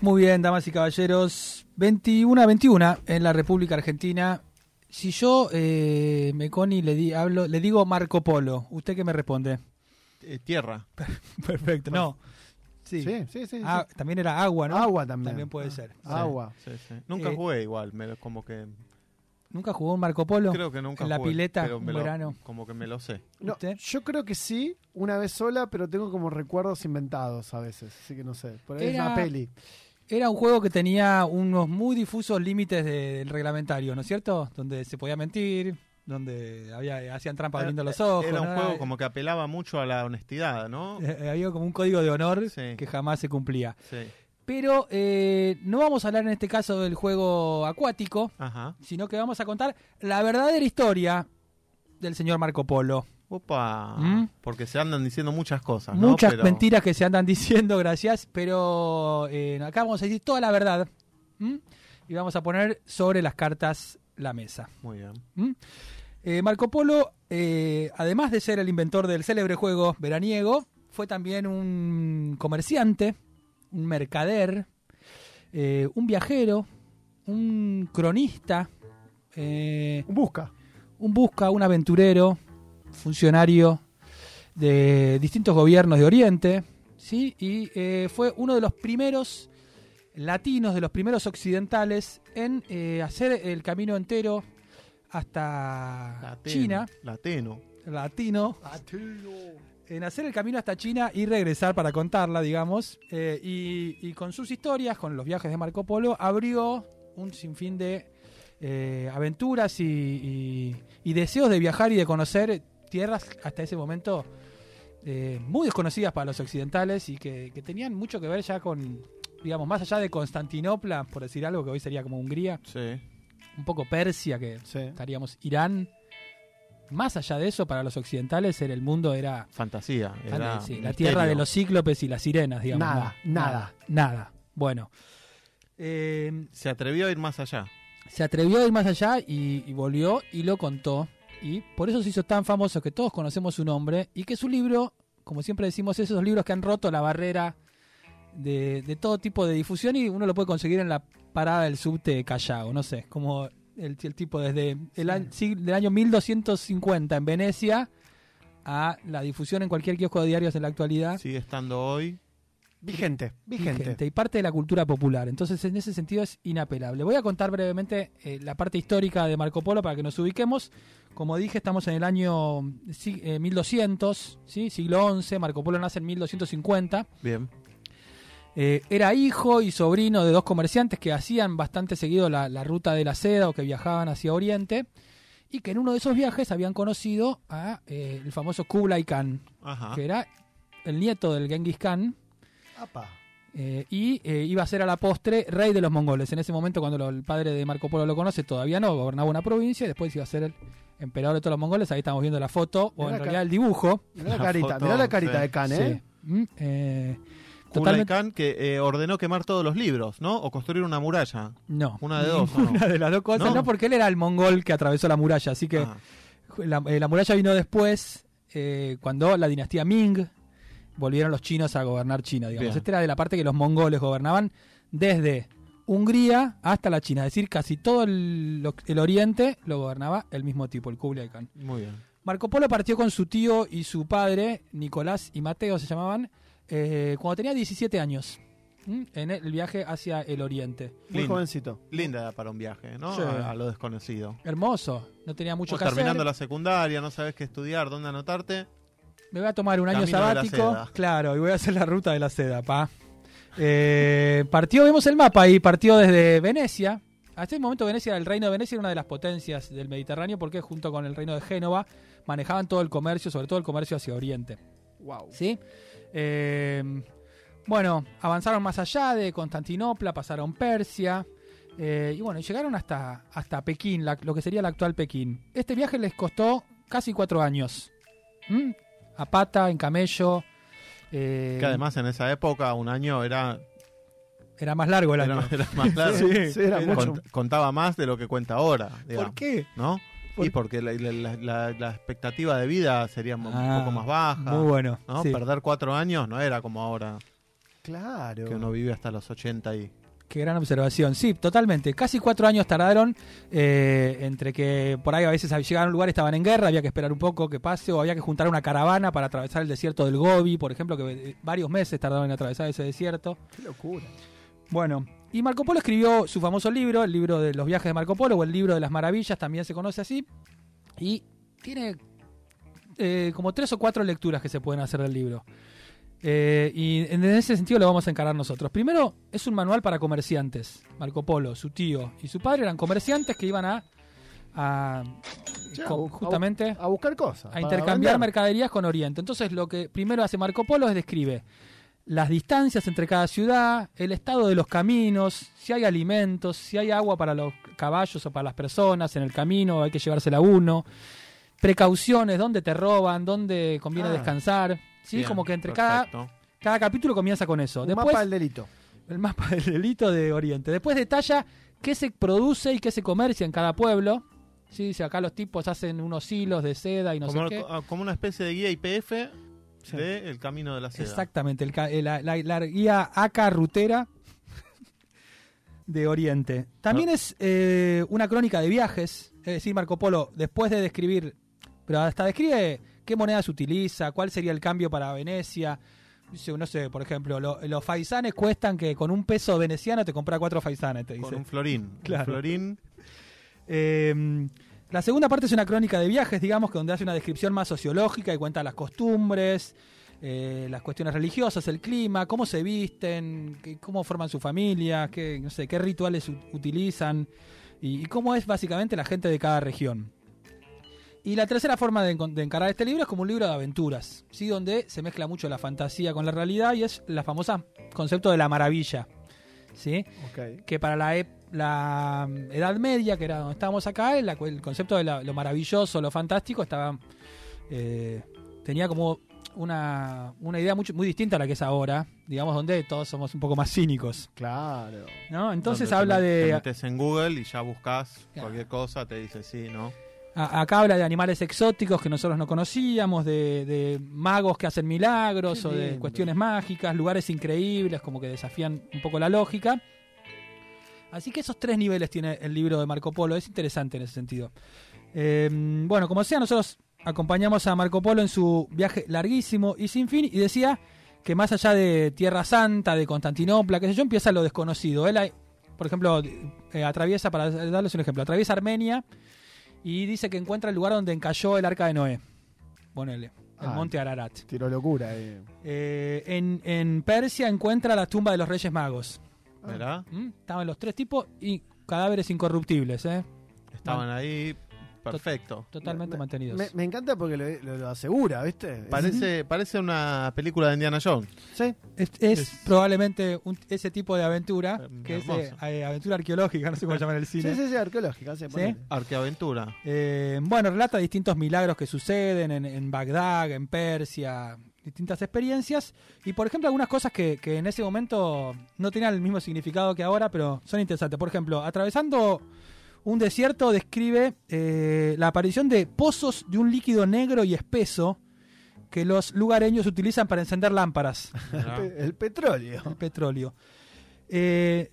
Muy bien, damas y caballeros. 21 a 21 en la República Argentina. Si yo, eh, Meconi, le, di, hablo, le digo Marco Polo, ¿usted qué me responde? Eh, tierra. Perfecto, no. Sí, sí, sí. sí. Ah, también era agua, ¿no? Agua también. También puede ser. Agua. sí, sí. Nunca Eh, jugué igual, me lo- como que... ¿Nunca jugó un Marco Polo? Creo que nunca En la jugué, pileta, pero un me lo- verano. como que me lo sé. No, ¿Usted? yo creo que sí, una vez sola, pero tengo como recuerdos inventados a veces, así que no sé. Por ahí es Era- una peli. Era un juego que tenía unos muy difusos límites de- del reglamentario, ¿no es cierto? Donde se podía mentir, donde había hacían trampa abriendo los ojos. Era un ¿no? juego como que apelaba mucho a la honestidad, ¿no? Eh, había como un código de honor Sí. que jamás se cumplía. Sí. Pero eh, no vamos a hablar en este caso del juego acuático, Ajá. sino que vamos a contar la verdadera historia del señor Marco Polo. Opa. ¿Mm? Porque se andan diciendo muchas cosas, ¿no? Muchas Pero- mentiras que se andan diciendo, gracias, pero eh, acá vamos a decir toda la verdad. ¿m? Y vamos a poner sobre las cartas la mesa. Muy bien. ¿m? Eh, Marco Polo, además de ser el inventor del célebre juego veraniego, fue también un comerciante, un mercader, eh, un viajero, un cronista, eh, Busca. un busca, un aventurero, funcionario de distintos gobiernos de Oriente, ¿sí? Y eh, fue uno de los primeros latinos, de los primeros occidentales en eh, hacer el camino entero hasta Lateno. China, Lateno. latino, en hacer el camino hasta China y regresar para contarla, digamos. eh, y, y con sus historias, con los viajes de Marco Polo, abrió un sinfín de eh, aventuras y, y- y deseos de viajar y de conocer tierras hasta ese momento eh, muy desconocidas para los occidentales y que, que tenían mucho que ver ya con, digamos, más allá de Constantinopla, por decir algo que hoy sería como Hungría, Sí. un poco Persia, que Sí. estaríamos Irán. Más allá de eso, para los occidentales, en el mundo era Fantasía. Era Sí, la tierra de los cíclopes y las sirenas, digamos. Nada, No, nada. Nada. Bueno. Eh, Se atrevió a ir más allá. se atrevió a ir más allá y, y volvió y lo contó. Y por eso se hizo tan famoso que todos conocemos su nombre y que su libro, como siempre decimos, esos libros que han roto la barrera de, de todo tipo de difusión y uno lo puede conseguir en la parada del subte de Callao, no sé, como el, el tipo desde el año, del año 1250 en Venecia a la difusión en cualquier kiosco de diarios en la actualidad. Sigue estando hoy. Vigente, vigente. vigente y parte de la cultura popular. Entonces, en ese sentido es inapelable. Voy a contar brevemente eh, la parte histórica de Marco Polo para que nos ubiquemos. Como dije, estamos en el año eh, 1200, ¿sí? siglo XI. Marco Polo nace en 1250. Bien. Eh, era hijo y sobrino de dos comerciantes que hacían bastante seguido la, la ruta de la seda o que viajaban hacia Oriente. Y que en uno de esos viajes habían conocido a eh, el famoso Kublai Khan, Ajá. que era el nieto del Genghis Khan, Apa. eh, y eh, iba a ser a la postre rey de los mongoles. En ese momento, cuando lo- el padre de Marco Polo lo conoce, todavía no, gobernaba una provincia y después iba a ser el emperador de todos los mongoles. Ahí estamos viendo la foto, o Mirá en realidad el dibujo. Mirá la La carita, foto, mirá la carita sí. de Khan, ¿eh? Sí. Mm, eh, Kublai totalmente. Khan que eh, ordenó quemar todos los libros, ¿no? O construir una muralla. No. Una de dos, ¿o no? De las dos cosas. ¿No? No, porque él era el mongol que atravesó la muralla. Así que Ah, la, eh, la muralla vino después, eh, cuando la dinastía Ming volvieron los chinos a gobernar China. Digamos. Bien. Este era de la parte que los mongoles gobernaban desde Hungría hasta la China. Es decir, casi todo el, el oriente lo gobernaba el mismo tipo, el Kublai Khan. muy bien. Marco Polo partió con su tío y su padre, Nicolás y Mateo se llamaban, eh, cuando tenía 17 años, ¿m? en el viaje hacia el oriente. Muy Lindo. jovencito. Linda edad para un viaje, ¿no? Sí. A, a lo desconocido. Hermoso, no tenía mucho Vos que hacer. terminando la secundaria, no sabes qué estudiar, dónde anotarte. Me voy a tomar un año Camino de la sabático. seda. Claro, y voy a hacer la ruta de la seda, pa. Eh, partió, vemos el mapa ahí, partió desde Venecia. Hasta ese momento Venecia, el reino de Venecia era una de las potencias del Mediterráneo porque junto con el reino de Génova manejaban todo el comercio, sobre todo el comercio hacia Oriente. Wow. ¿sí? Eh, bueno, avanzaron más allá de Constantinopla, pasaron Persia. eh, y bueno, llegaron hasta, hasta Pekín, la- lo que sería el actual Pekín. Este viaje les costó casi cuatro años. ¿Mm? A pata, en camello. eh, Que además en esa época un año era, era más largo el año. era, era más largo. Sí, Sí, era era- mucho. Cont- contaba más de lo que cuenta ahora. digamos, ¿Por qué? ¿No? ¿Por- Y porque la, la- la- la- la expectativa de vida sería un Ah, poco más baja. Muy bueno. ¿no? sí. Perder cuatro años no era como ahora, Claro. que uno vive hasta los 80 y... Qué gran observación. Sí, totalmente. Casi cuatro años tardaron eh, entre que por ahí a veces llegaban a un lugar, estaban en guerra, había que esperar un poco que pase, o había que juntar una caravana para atravesar el desierto del Gobi, por ejemplo, que eh, varios meses tardaron en atravesar ese desierto. Qué locura. Bueno, y Marco Polo escribió su famoso libro, el libro de los viajes de Marco Polo, o el libro de las maravillas, también se conoce así, y tiene eh, como tres o cuatro lecturas que se pueden hacer del libro. Eh, y en ese sentido lo vamos a encarar nosotros. Primero, es un manual para comerciantes. Marco Polo, su tío y su padre eran comerciantes que iban a, a- justamente A buscar cosas. a intercambiar vender. mercaderías con Oriente. Entonces, lo que primero hace Marco Polo es describe las distancias entre cada ciudad, el estado de los caminos, si hay alimentos, si hay agua para los caballos o para las personas en el camino, hay que llevársela uno, precauciones, dónde te roban, dónde conviene Ah. descansar. Sí, Bien, como que entre cada, perfecto. cada capítulo comienza con eso. Después, mapa del delito. el mapa del delito de Oriente. Después detalla qué se produce y qué se comercia en cada pueblo. Sí, si acá los tipos hacen unos hilos de seda y no como, sé qué. ah, como una especie de guía IPF Sí. de El Camino de la Seda. Exactamente, el eh, la, la- la guía ACA rutera de Oriente. También es eh, una crónica de viajes, es decir, Marco Polo, después de describir, pero hasta describe qué moneda se utiliza, cuál sería el cambio para Venecia. Dice, no sé, por ejemplo, lo- los faisanes cuestan que con un peso veneciano te compra cuatro faisanes, te dice. Con un florín. Claro. Un florín. Eh, la segunda parte es una crónica de viajes, digamos, que donde hace una descripción más sociológica y cuenta las costumbres, eh, las cuestiones religiosas, el clima, cómo se visten, qué- cómo forman su familia, qué, no sé, qué rituales utilizan y, y cómo es básicamente la gente de cada región. Y la tercera forma de, de encarar este libro es como un libro de aventuras, ¿sí? donde se mezcla mucho la fantasía con la realidad y es la famosa concepto de la maravilla. ¿sí? Que para la, la mm, Edad Media, que era donde estábamos acá, el, el concepto de la- lo maravilloso, lo fantástico, estaba eh, tenía como una, una idea mucho, muy distinta a la que es ahora, digamos, donde todos somos un poco más cínicos. Claro. ¿no? Entonces Donde te habla Te de... metes en Google y ya buscas Claro. cualquier cosa, te dice sí, ¿no? a- acá habla de animales exóticos que nosotros no conocíamos, de, de magos que hacen milagros Qué o de cuestiones mágicas, lugares increíbles, como que desafían un poco la lógica. Así que esos tres niveles tiene el libro de Marco Polo, es interesante en ese sentido. Eh, bueno, como sea, nosotros acompañamos a Marco Polo en su viaje larguísimo y sin fin, y decía que más allá de Tierra Santa, de Constantinopla, qué sé yo, empieza lo desconocido. Él, por ejemplo, eh, atraviesa, para darles un ejemplo, atraviesa Armenia y dice que encuentra el lugar donde encalló el arca de Noé. Ponele, el Ah. monte Ararat. Tiro locura. eh. Eh, en, en Persia encuentra la tumba de los Reyes Magos. Ah. ¿Verdad? ¿Mm? Estaban los tres tipos y cadáveres incorruptibles, ¿eh? Estaban ahí, perfecto. totalmente Me- mantenidos. Me, me encanta porque lo, lo- lo asegura, ¿viste? Parece, parece una película de Indiana Jones. Sí. Es, es es- probablemente un- ese tipo de aventura, Eh, que es eh, eh, aventura arqueológica, no sé cómo llaman en el Sí, cine. sí, sí, arqueológica. Sí, ponele. Arqueaventura. Eh, bueno, relata distintos milagros que suceden en, en Bagdad, en Persia, distintas experiencias. Y por ejemplo, algunas cosas que, que en ese momento no tenían el mismo significado que ahora, pero son interesantes. Por ejemplo, atravesando un desierto describe eh, la aparición de pozos de un líquido negro y espeso que los lugareños utilizan para encender lámparas El petróleo. el petróleo. Eh,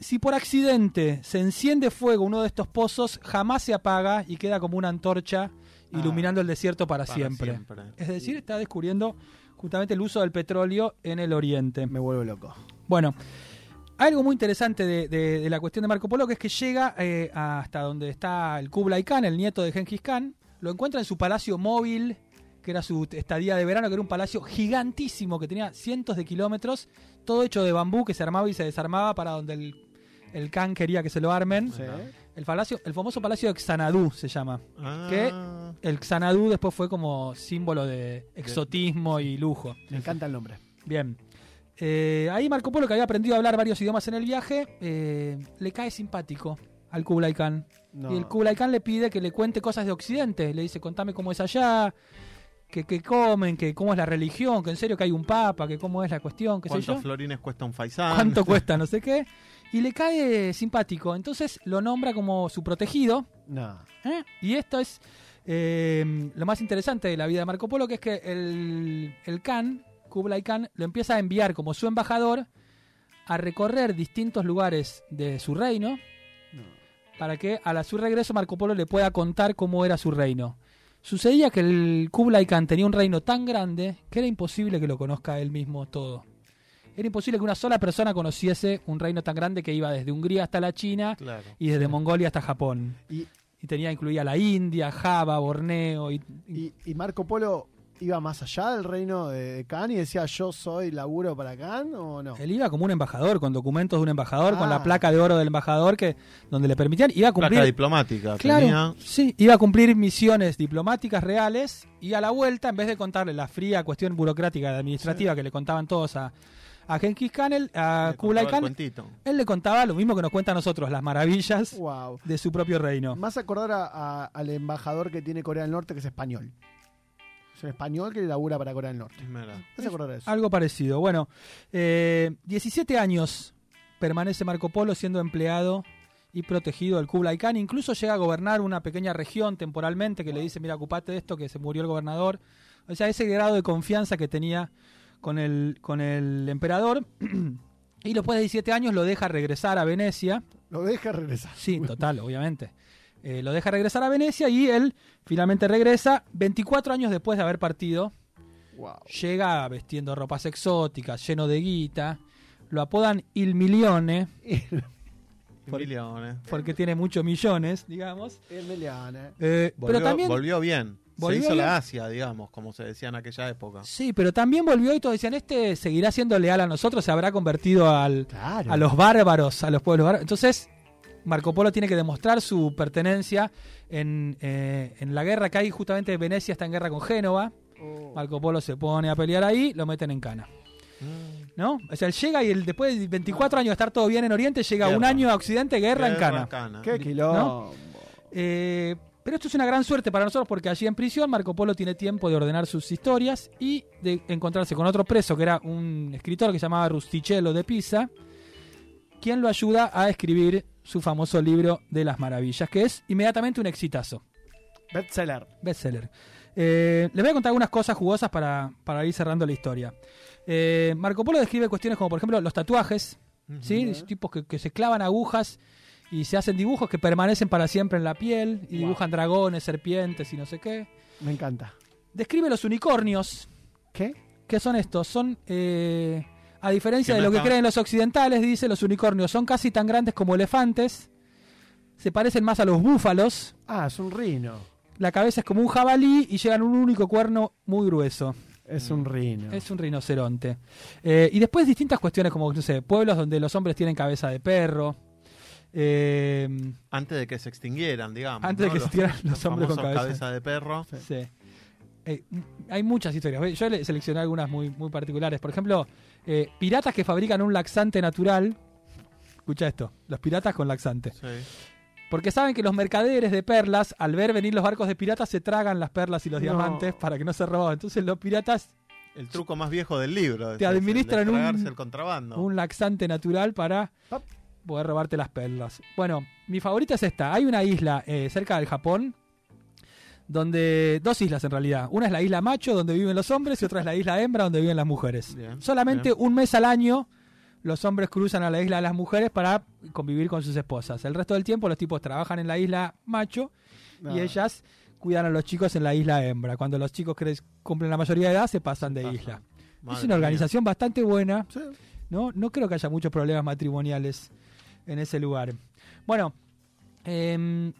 si por accidente se enciende fuego uno de estos pozos, jamás se apaga y queda como una antorcha Ah. iluminando el desierto para, Para siempre. siempre. Es decir, está descubriendo justamente el uso del petróleo en el oriente. Me vuelvo loco. Bueno, algo muy interesante de, de- de la cuestión de Marco Polo, que es que llega eh, hasta donde está el Kublai Khan, el nieto de Genghis Khan, lo encuentra en su palacio móvil, que era su estadía de verano, que era un palacio gigantísimo, que tenía cientos de kilómetros, todo hecho de bambú, que se armaba y se desarmaba para donde el, el Khan quería que se lo armen. Sí. El, palacio, el famoso palacio de Xanadu se llama. Ah, ¿Qué? El Xanadu después fue como símbolo de exotismo y lujo. Me encanta el nombre. Bien. Eh, ahí Marco Polo, que había aprendido a hablar varios idiomas en el viaje, eh, le cae simpático al Kublai Khan. No. Y el Kublai Khan le pide que le cuente cosas de Occidente. Le dice, contame cómo es allá, que, que comen, que cómo es la religión, que en serio que hay un papa, que cómo es la cuestión, qué sé ¿Cuántos yo. florines cuesta un faisán? Cuánto cuesta, no sé qué. Y le cae simpático. Entonces lo nombra como su protegido. No. ¿eh? Y esto es eh, lo más interesante de la vida de Marco Polo, que es que el, el Khan, Kublai Khan, lo empieza a enviar como su embajador a recorrer distintos lugares de su reino No. para que a la, su regreso Marco Polo le pueda contar cómo era su reino. Sucedía que el Kublai Khan tenía un reino tan grande que era imposible que lo conozca él mismo todo. Era imposible que una sola persona conociese un reino tan grande que iba desde Hungría hasta la China Claro. y desde Mongolia hasta Japón. Y, Y tenía incluía la India, Java, Borneo y, y- y, y Marco Polo iba más allá del reino de, Khan y decía yo soy laburo para Khan o no. él iba como un embajador, con documentos de un embajador, con Ah. la placa de oro del embajador que donde le permitían iba a cumplir Placa diplomática. Claro, tenía. sí, iba a cumplir misiones diplomáticas reales y a la vuelta, en vez de contarle la fría cuestión burocrática administrativa que le contaban todos a, a Genghis Khan, a Le Kublai Khan, él le contaba lo mismo que nos cuenta a nosotros, las maravillas Wow. de su propio reino. Más acordar a- a- al embajador que tiene Corea del Norte que es español. Es un español que labura para Corea del Norte. Mira. ¿No se acordar de eso? Algo parecido. Bueno, eh, 17 años permanece Marco Polo siendo empleado y protegido del Kublai Khan. Incluso llega a gobernar una pequeña región temporalmente que le dice, mira, ocupate de esto, que se murió el gobernador. O sea, ese grado de confianza que tenía con el, con el emperador. y después de 17 años lo deja regresar a Venecia. Lo deja regresar. Sí, total, obviamente. Eh, lo deja regresar a Venecia y él finalmente regresa 24 años después de haber partido Wow. llega vestiendo ropas exóticas, lleno de guita. Lo apodan Il Milione Por- Millones. porque tiene muchos millones, digamos. El Meliana. Eh, Volvió, pero también volvió bien. Volvió se hizo la Asia, digamos, como se decía en aquella época. sí, pero también volvió y todos decían este seguirá siendo leal a nosotros, se habrá convertido al, Claro. a los bárbaros, a los pueblos bárbaros. Entonces Marco Polo tiene que demostrar su pertenencia en, eh, en la guerra que hay justamente Venecia está en guerra con Génova. Oh. Marco Polo se pone a pelear ahí, lo meten en cana. Mm. ¿No? O sea, él llega y el, después de 24 años de estar todo bien en Oriente, llega un año a Occidente, guerra, en cana. Cana. Qué quilombo. Eh, pero esto es una gran suerte para nosotros porque allí en prisión Marco Polo tiene tiempo de ordenar sus historias y de encontrarse con otro preso que era un escritor que se llamaba Rustichello de Pisa, quien lo ayuda a escribir su famoso libro de las maravillas, que es inmediatamente un exitazo, Bestseller. bestseller. Eh, les voy a contar algunas cosas jugosas para, para ir cerrando la historia. Eh, Marco Polo describe cuestiones como por ejemplo los tatuajes, ¿sí? Tipos que, que se clavan agujas y se hacen dibujos que permanecen para siempre en la piel y Wow. dibujan dragones, serpientes y no sé qué. Me encanta. Describe los unicornios. ¿Qué? ¿Qué son estos? Son, eh, a diferencia de no lo que creen los occidentales, dice, los unicornios son casi tan grandes como elefantes. Se parecen más a los búfalos. Ah, es un rino. La cabeza es como un jabalí y llevan un único cuerno muy grueso. Es un rino. Es un rinoceronte. Eh, y después distintas cuestiones como, no sé, pueblos donde los hombres tienen cabeza de perro. Eh, Antes de que se extinguieran, digamos. Antes de que se extinguieran los hombres con cabeza. de perro. sí. Eh, hay muchas historias. Yo le seleccioné algunas muy, muy particulares. Por ejemplo, eh, piratas que fabrican un laxante natural. Escucha esto, los piratas con laxante. Sí. Porque saben que los mercaderes de perlas, al ver venir los barcos de piratas, se tragan las perlas y los No. diamantes para que no se roban. Entonces los piratas El truco más viejo del libro. Te ese, el de administran un- tragarse el contrabando. un laxante natural para Pap. Poder robarte las perlas. Bueno, mi favorita es esta. Hay una isla eh, cerca del Japón, donde dos islas en realidad. Una es la isla macho, donde viven los hombres, y otra es la isla hembra, donde viven las mujeres. Bien, Solamente bien. un mes al año los hombres cruzan a la isla de las mujeres para convivir con sus esposas. El resto del tiempo los tipos trabajan en la isla macho No. y ellas cuidan a los chicos en la isla hembra. Cuando los chicos cumplen la mayoría de edad se pasan de isla. Madre es una mía. organización bastante buena. Sí. ¿no? No creo que haya muchos problemas matrimoniales en ese lugar. Bueno, em,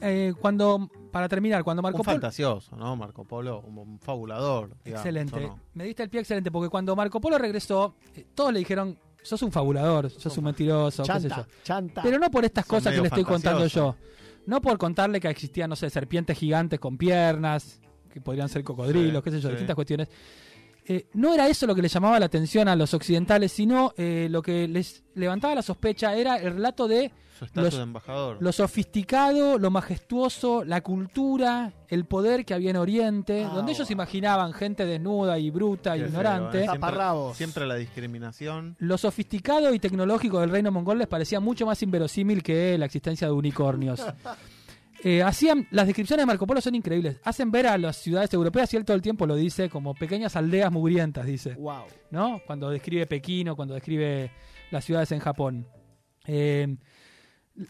eh, cuando, para terminar, cuando Marco Un Polo... fantasioso, ¿no? Marco Polo, un, un fabulador. digamos, Excelente. Me diste el pie excelente porque cuando Marco Polo regresó, eh, todos le dijeron sos un fabulador, sos un mentiroso, qué sé yo. Chanta, chanta. Pero no por estas Son cosas que le estoy contando yo. No por contarle que existían, no sé, serpientes gigantes con piernas, que podrían ser cocodrilos, Sí, qué sé yo, sí. distintas cuestiones. Eh, no era eso lo que le llamaba la atención a los occidentales, sino eh, lo que les levantaba la sospecha era el relato de Su estatus Los- de embajador. lo sofisticado, lo majestuoso, la cultura, el poder que había en Oriente, Ah, donde ellos imaginaban gente desnuda y bruta, y feo, ignorante. ¿eh? Siempre-. Siempre la discriminación. Lo sofisticado y tecnológico del reino mongol les parecía mucho más inverosímil que la existencia de unicornios. Eh, hacían las descripciones de Marco Polo son increíbles. Hacen ver a las ciudades europeas y él todo el tiempo lo dice como pequeñas aldeas mugrientas, dice, Wow. ¿no? Cuando describe Pekín o cuando describe las ciudades en Japón. Eh,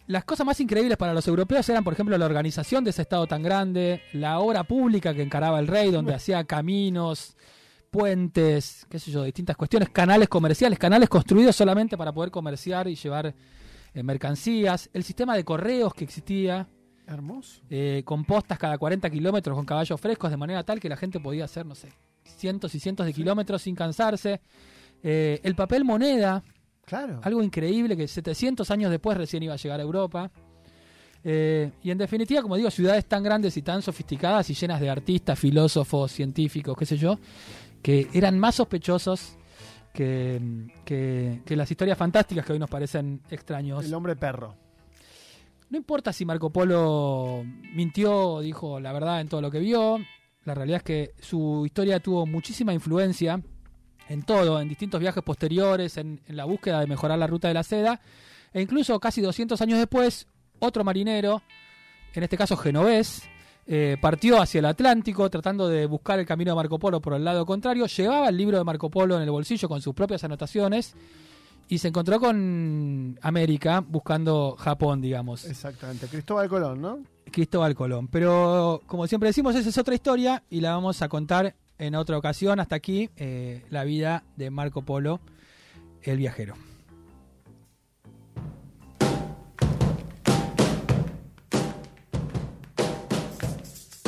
las cosas más increíbles para los europeos eran, por ejemplo, la organización de ese estado tan grande, la obra pública que encaraba el rey, donde hacía caminos, puentes, qué sé yo, distintas cuestiones, canales comerciales, canales construidos solamente para poder comerciar y llevar eh, mercancías, el sistema de correos que existía, Hermoso. eh, con postas cada 40 kilómetros con caballos frescos, de manera tal que la gente podía hacer, no sé, cientos y cientos de kilómetros sin cansarse. Eh, el papel moneda, Claro. algo increíble que 700 años después recién iba a llegar a Europa. Eh, y en definitiva, como digo, ciudades tan grandes y tan sofisticadas y llenas de artistas, filósofos, científicos, qué sé yo, que eran más sospechosos que, que- que las historias fantásticas que hoy nos parecen extraños. El hombre perro. No importa si Marco Polo mintió dijo la verdad en todo lo que vio, la realidad es que su historia tuvo muchísima influencia en todo, en distintos viajes posteriores, en, en la búsqueda de mejorar la ruta de la seda, e incluso casi 200 años después, otro marinero, en este caso genovés, eh, partió hacia el Atlántico tratando de buscar el camino de Marco Polo por el lado contrario, llevaba el libro de Marco Polo en el bolsillo con sus propias anotaciones y se encontró con América buscando Japón, digamos. Exactamente. Cristóbal Colón, ¿no? Cristóbal Colón. Pero como siempre decimos, esa es otra historia y la vamos a contar en otra ocasión. Hasta aquí eh, la vida de Marco Polo, el viajero.